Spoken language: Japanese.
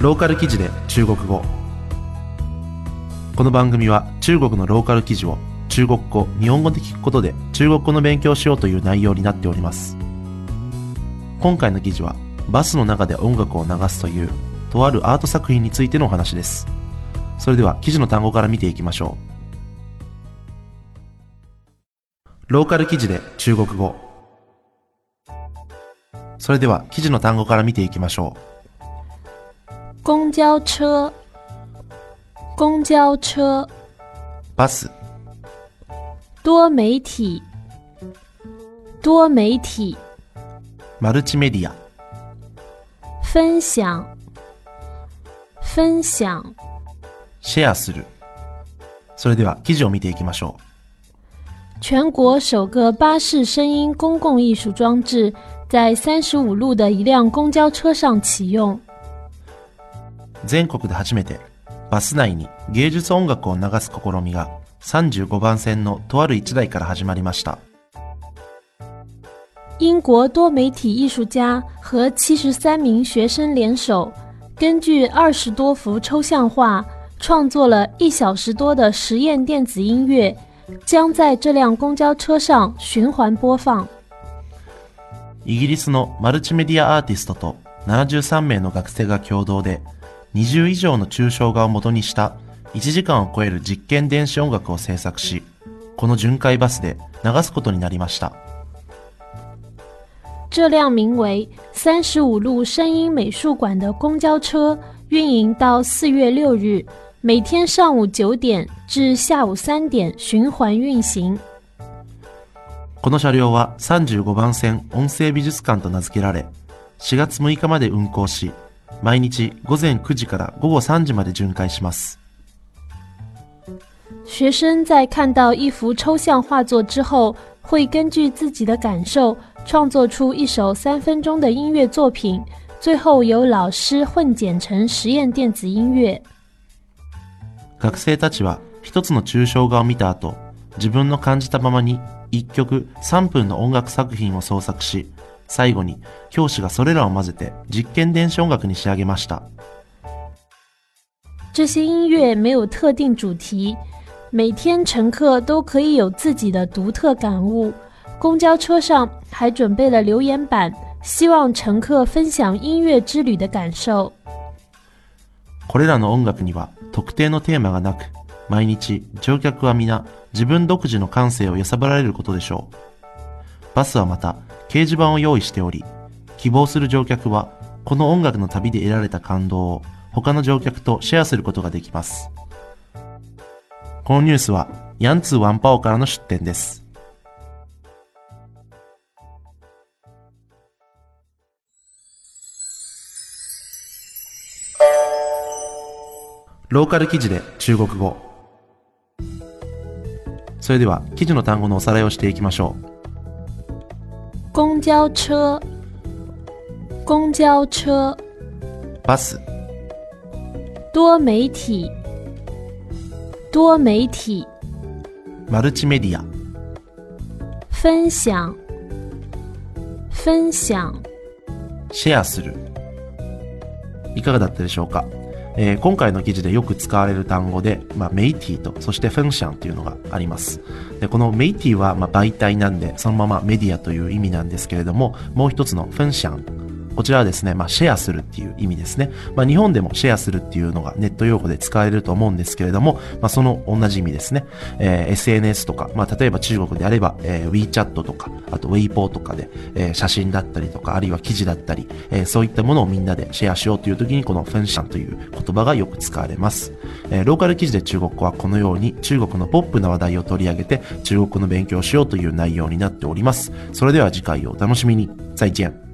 ローカル記事で中国語。この番組は中国のローカル記事を中国語、日本語で聞くことで中国語の勉強をしようという内容になっております。今回の記事はバスの中で音楽を流すというとあるアート作品についてのお話です。それでは記事の単語から見ていきましょう。ローカル記事で中国語。それでは記事の単語から見ていきましょう。公交車，公交車，バス、多媒体，多媒体，マルチメディア、分享，分享，シェアする。それでは記事を見ていきましょ全国首个巴士声音公共艺术装置在三十五路的一辆公交车上启用。 う。全国で初めてバス内に芸術音楽を流す試みが35番線のとある一台から始まりました。英国多媒体艺术家和七十三名学生联手，根据二十多幅抽象画，创作了一小时多的实验电子音乐，将在这辆公交车上循环播放。イギリスのマルチメディアアーティストと73名の学生が共同で20以上の抽象画を元にした1時間を超える実験電子音楽を制作し、この巡回バスで流すことになりました。这辆名为“三十五路声音美术馆”的公交车运营到四月六日，每天上午九点至下午三点循环运行。この車両は35番線音声美術館と名付けられ、4月6日まで運行し、毎日午前9時から午後3時まで巡回します。学生在看到一幅抽象画作之后，会根据自己的感受创作出一首三分钟的音乐作品，最后由老师混剪成实验电子音乐。学生たちは一つの抽象画を見た後、自分の感じたままに一曲3分の音楽作品を創作し、最後に教師がそれらを混ぜて実験電子音楽に仕上げました。这些音乐没有特定主题，每天乘客都可以有自己的独特感悟。公交车上还准备了留言板，希望乘客分享音乐之旅的感受。これらの音楽には特定のテーマがなく、毎日乗客は皆自分独自の感性を揺さぶられることでしょう。バスはまた掲示板を用意しており、希望する乗客はこの音楽の旅で得られた感動を他の乗客とシェアすることができます。このニュースはヤンツーワンパオからの出展です。ローカル記事で中国語。それでは記事の単語のおさらいをしていきましょう。公交车，公交车，バス、多媒体，多媒体，マルチメディア、分享，分享。シェアする。いかがだったでしょうか、えー今回の記事でよく使われる単語で、まあ、メイティと、そしてフェンシャンというのがあります。で、このメイティは、まあ、媒体なんで、そのままメディアという意味なんですけれども、もう一つのフェンシャン。こちらはですね、まあ、シェアするっていう意味ですね。まあ、日本でもシェアするっていうのがネット用語で使われると思うんですけれども、まあ、その同じ意味ですね。えー SNS とか、まあ、例えば中国であれば、えー WeChat とか、あと Weibo とかで、えー写真だったりとか、あるいは記事だったり、えーそういったものをみんなでシェアしようという時に、このフェンシャンという言葉がよく使われます。えーローカル記事で中国語はこのように中国のポップな話題を取り上げて中国の勉強をしようという内容になっております。それでは次回をお楽しみに。再见。